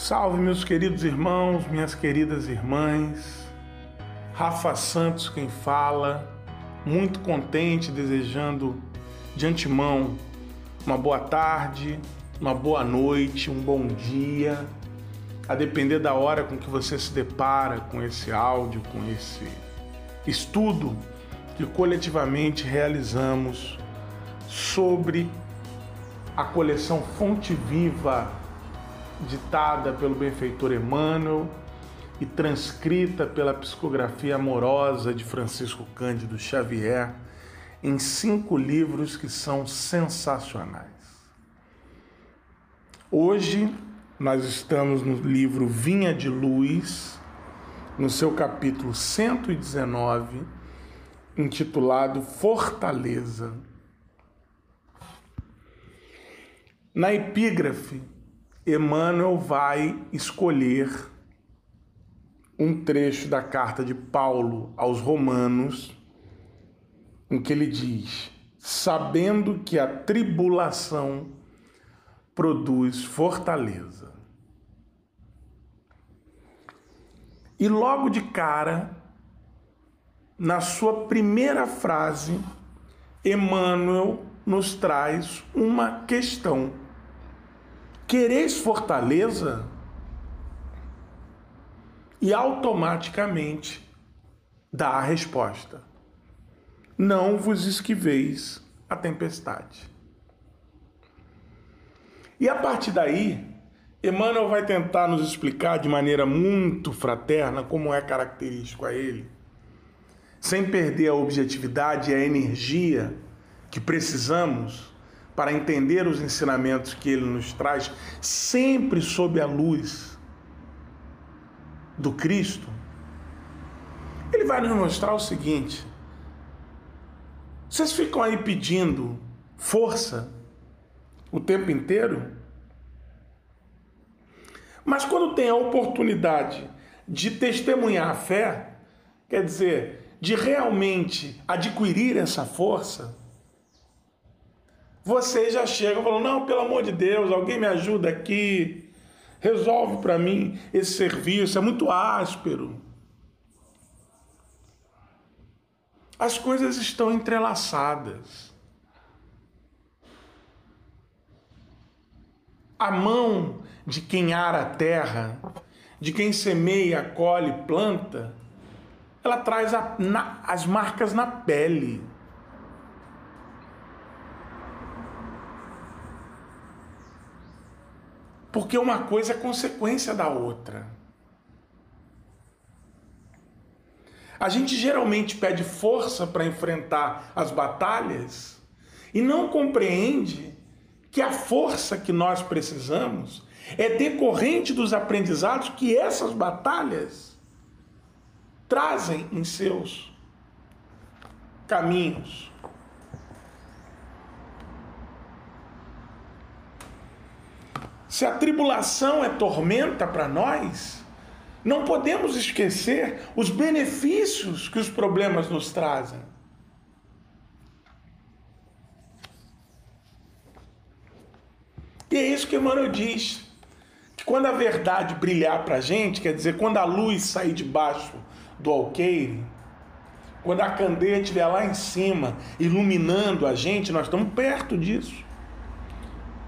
Salve, meus queridos irmãos, minhas queridas irmãs. Rafa Santos quem fala, muito contente, desejando de antemão uma boa tarde, uma boa noite, um bom dia, a depender da hora com que você se depara com esse áudio, com esse estudo que coletivamente realizamos sobre a coleção Fonte Viva ditada pelo benfeitor Emmanuel e transcrita pela psicografia amorosa de Francisco Cândido Xavier em cinco livros que são sensacionais. Hoje nós estamos no livro Vinha de Luz, no seu capítulo 119, intitulado Fortaleza. Na epígrafe, Emmanuel vai escolher um trecho da carta de Paulo aos Romanos, em que ele diz: sabendo que a tribulação produz fortaleza. E logo de cara, na sua primeira frase, Emmanuel nos traz uma questão Quereis fortaleza? E automaticamente dá a resposta: Não vos esquiveis a tempestade. E a partir daí, Emmanuel vai tentar nos explicar de maneira muito fraterna como é característico a ele, sem perder a objetividade e a energia que precisamos para entender os ensinamentos que ele nos traz, sempre sob a luz do Cristo, ele vai nos mostrar o seguinte: vocês ficam aí pedindo força o tempo inteiro, mas quando tem a oportunidade de testemunhar a fé, quer dizer, de realmente adquirir essa força, você já chega falando: não, pelo amor de Deus, alguém me ajuda aqui, resolve para mim esse serviço, é muito áspero. As coisas estão entrelaçadas. A mão de quem ara a terra, de quem semeia, colhe, planta, ela traz a, na, as marcas na pele. Porque uma coisa é consequência da outra. A gente geralmente pede força para enfrentar as batalhas e não compreende que a força que nós precisamos é decorrente dos aprendizados que essas batalhas trazem em seus caminhos. Se a tribulação é tormenta para nós, não podemos esquecer os benefícios que os problemas nos trazem. E é isso que Emmanuel diz. Que quando a verdade brilhar para a gente, quer dizer, quando a luz sair debaixo do alqueire, quando a candeia estiver lá em cima, iluminando a gente, nós estamos perto disso.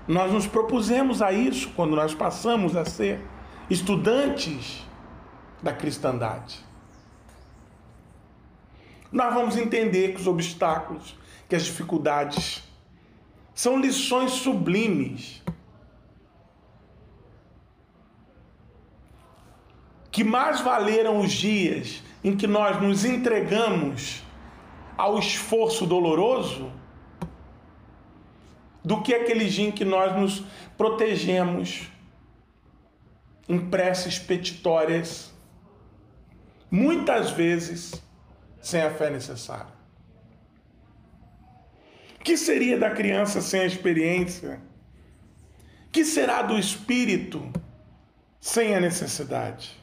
Nós nos propusemos a isso quando nós passamos a ser estudantes da cristandade. Nós vamos entender que os obstáculos, que as dificuldades são lições sublimes que mais valeram os dias em que nós nos entregamos ao esforço doloroso do que aquele dia que nós nos protegemos em preces petitórias, muitas vezes sem a fé necessária. Que seria da criança sem a experiência? Que será do espírito sem a necessidade?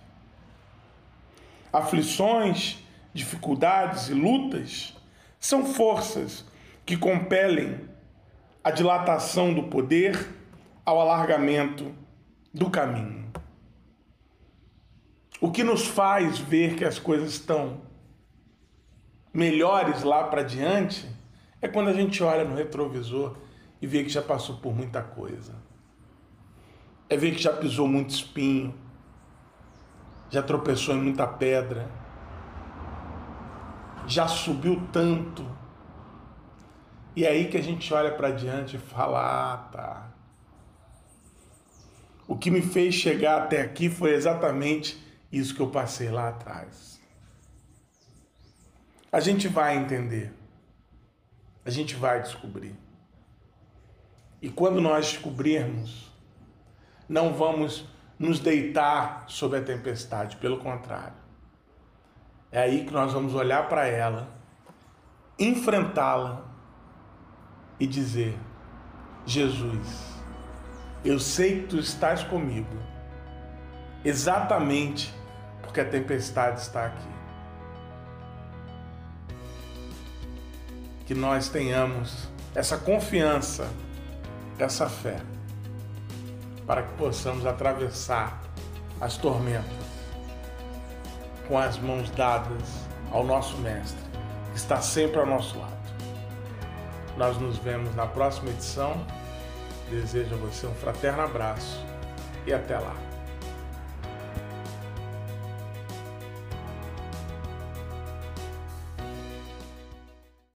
Aflições, dificuldades e lutas são forças que compelem a dilatação do poder ao alargamento do caminho. O que nos faz ver que as coisas estão melhores lá para diante é quando a gente olha no retrovisor e vê que já passou por muita coisa. É ver que já pisou muito espinho, já tropeçou em muita pedra, já subiu tanto. E é aí que a gente olha para diante e fala: ah, tá. O que me fez chegar até aqui foi exatamente isso que eu passei lá atrás. A gente vai entender. A gente vai descobrir. E quando nós descobrirmos, não vamos nos deitar sobre a tempestade, pelo contrário. É aí que nós vamos olhar para ela, enfrentá-la e dizer: Jesus, eu sei que tu estás comigo, exatamente porque a tempestade está aqui. Que nós tenhamos essa confiança, essa fé, para que possamos atravessar as tormentas com as mãos dadas ao nosso Mestre, que está sempre ao nosso lado. Nós nos vemos na próxima edição. Desejo a você um fraterno abraço e até lá.